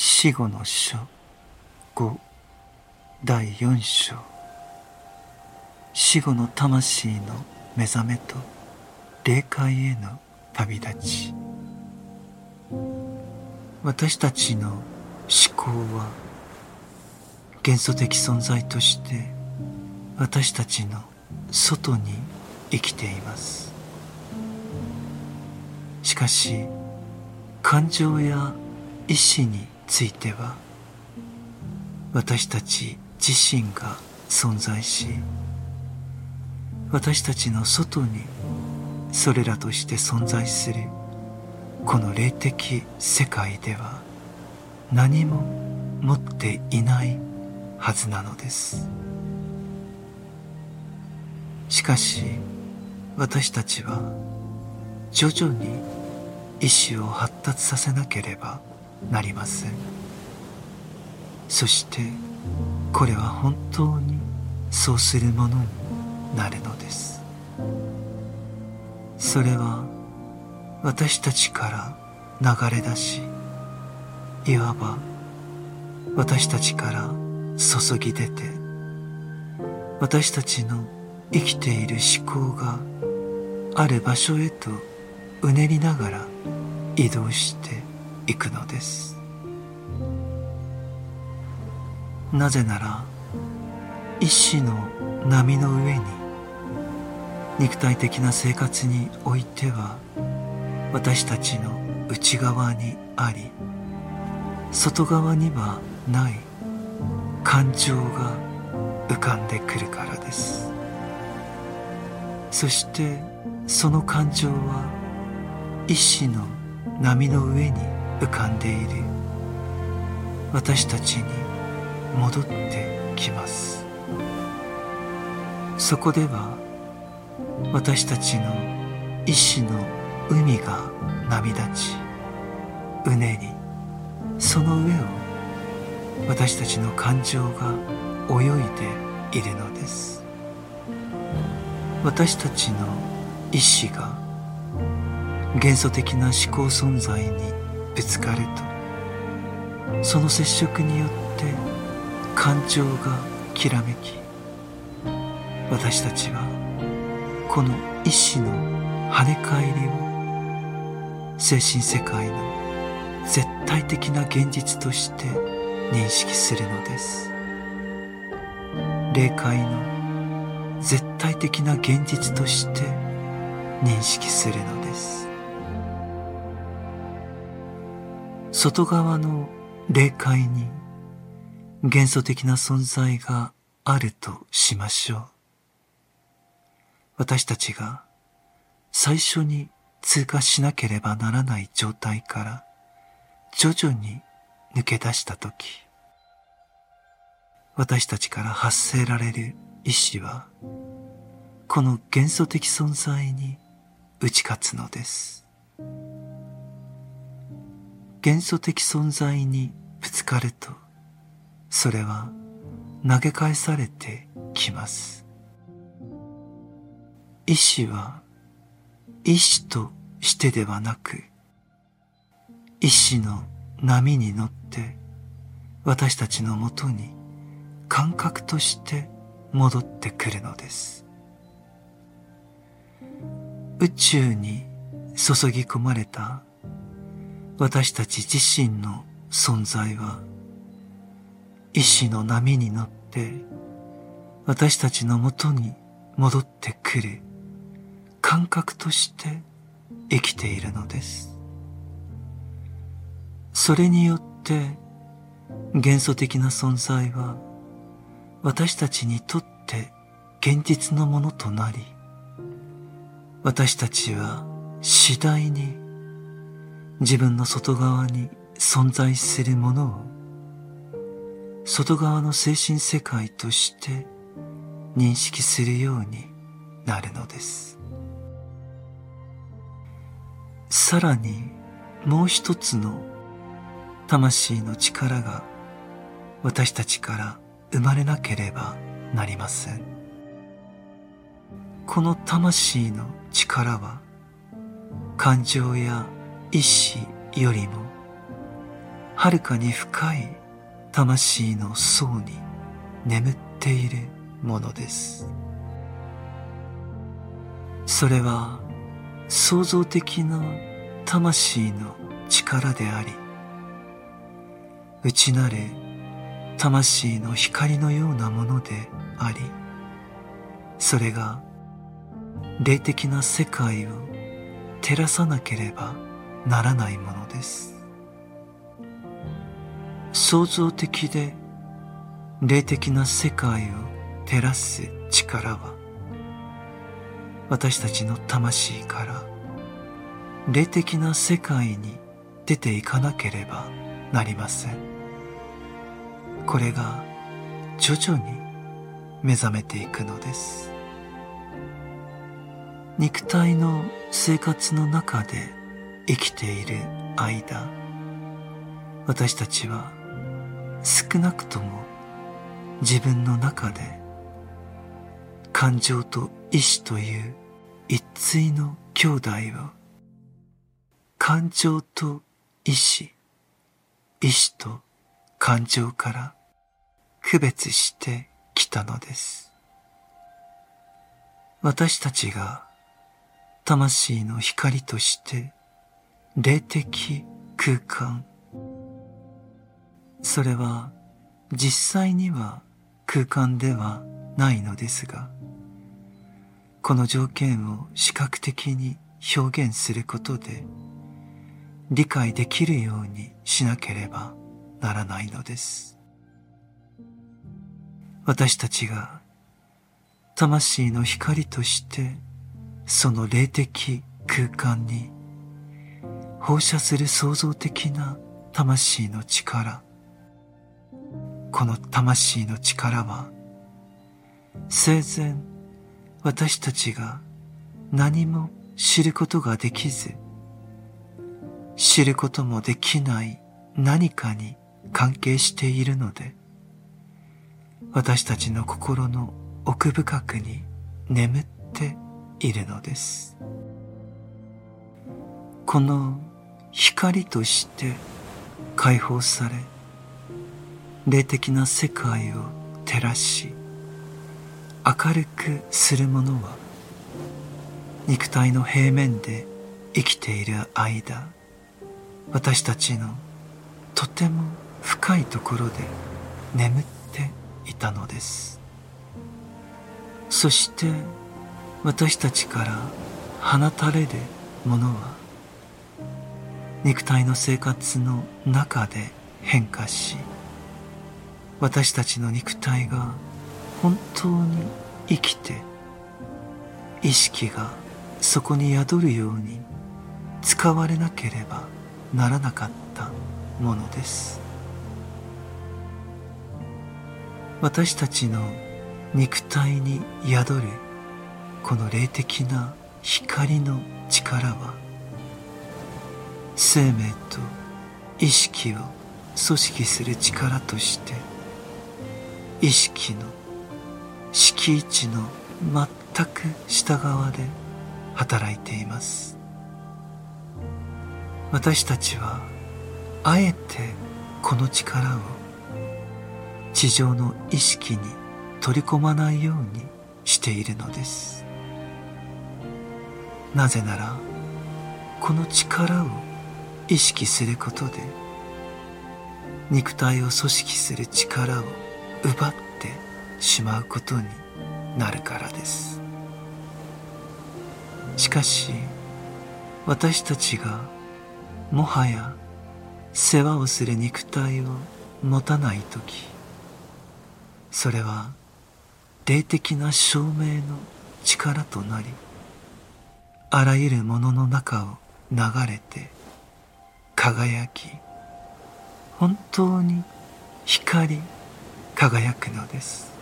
死後の書。5第4章。死後の魂の目覚めと霊界への旅立ち。私たちの思考は元素的存在として私たちの外に生きています。しかし感情や意志については私たち自身が存在し私たちの外にそれらとして存在するこの霊的世界では何も持っていないはずなのです。しかし私たちは徐々に意志を発達させなければなりません。そしてこれは本当にそうするものになるのです。それは私たちから流れ出しいわば私たちから注ぎ出て私たちの生きている思考がある場所へとうねりながら移動していくのです。なぜなら一子の波の上に肉体的な生活においては私たちの内側にあり外側にはない感情が浮かんでくるからです。そしてその感情は一子の波の上に浮かんでいる。私たちに戻ってきます。そこでは私たちの意志の海が波立ちうねりその上を私たちの感情が泳いでいるのです。私たちの意志が元素的な思考存在にぶつかるとその接触によって感情がきらめき私たちはこの意志の跳ね返りを精神世界の絶対的な現実として認識するのです。霊界の絶対的な現実として認識するのです。外側の霊界に元素的な存在があるとしましょう。私たちが最初に通過しなければならない状態から徐々に抜け出したとき、私たちから発せられる意志は、この元素的存在に打ち勝つのです。元素的存在にぶつかると、それは投げ返されてきます。意志は意志としてではなく、意志の波に乗って私たちのもとに感覚として戻ってくるのです。宇宙に注ぎ込まれた私たち自身の存在は意志の波に乗って私たちのもとに戻ってくる感覚として生きているのです。それによって元素的な存在は私たちにとって現実のものとなり私たちは次第に自分の外側に存在するものを外側の精神世界として認識するようになるのです。さらにもう一つの魂の力が私たちから生まれなければなりません。この魂の力は感情や意志よりもはるかに深い魂の層に眠っているものです。それは創造的な魂の力であり内なる魂の光のようなものでありそれが霊的な世界を照らさなければならないものです。創造的で霊的な世界を照らす力は私たちの魂から霊的な世界に出ていかなければなりません。これが徐々に目覚めていくのです。肉体の生活の中で生きている間私たちは少なくとも自分の中で感情と意志という一対の兄弟を感情と意志意志と感情から区別してきたのです。私たちが魂の光として霊的空間。それは実際には空間ではないのですがこの条件を視覚的に表現することで理解できるようにしなければならないのです。私たちが魂の光としてその霊的空間に放射する創造的な魂の力。この魂の力は生前私たちが何も知ることができず知ることもできない何かに関係しているので私たちの心の奥深くに眠っているのです。この光として解放され霊的な世界を照らし明るくするものは肉体の平面で生きている間私たちのとても深いところで眠っていたのです。そして私たちから放たれるものは肉体の生活の中で変化し私たちの肉体が本当に生きて意識がそこに宿るように使われなければならなかったものです。私たちの肉体に宿るこの霊的な光の力は生命と意識を組織する力として意識の敷地の全く下側で働いています。私たちはあえてこの力を地上の意識に取り込まないようにしているのです。なぜならこの力を意識することで肉体を組織する力を奪ってしまうことになるからです。しかし私たちがもはや世話をする肉体を持たない時それは霊的な証明の力となりあらゆるものの中を流れて輝き本当に光り輝くのです。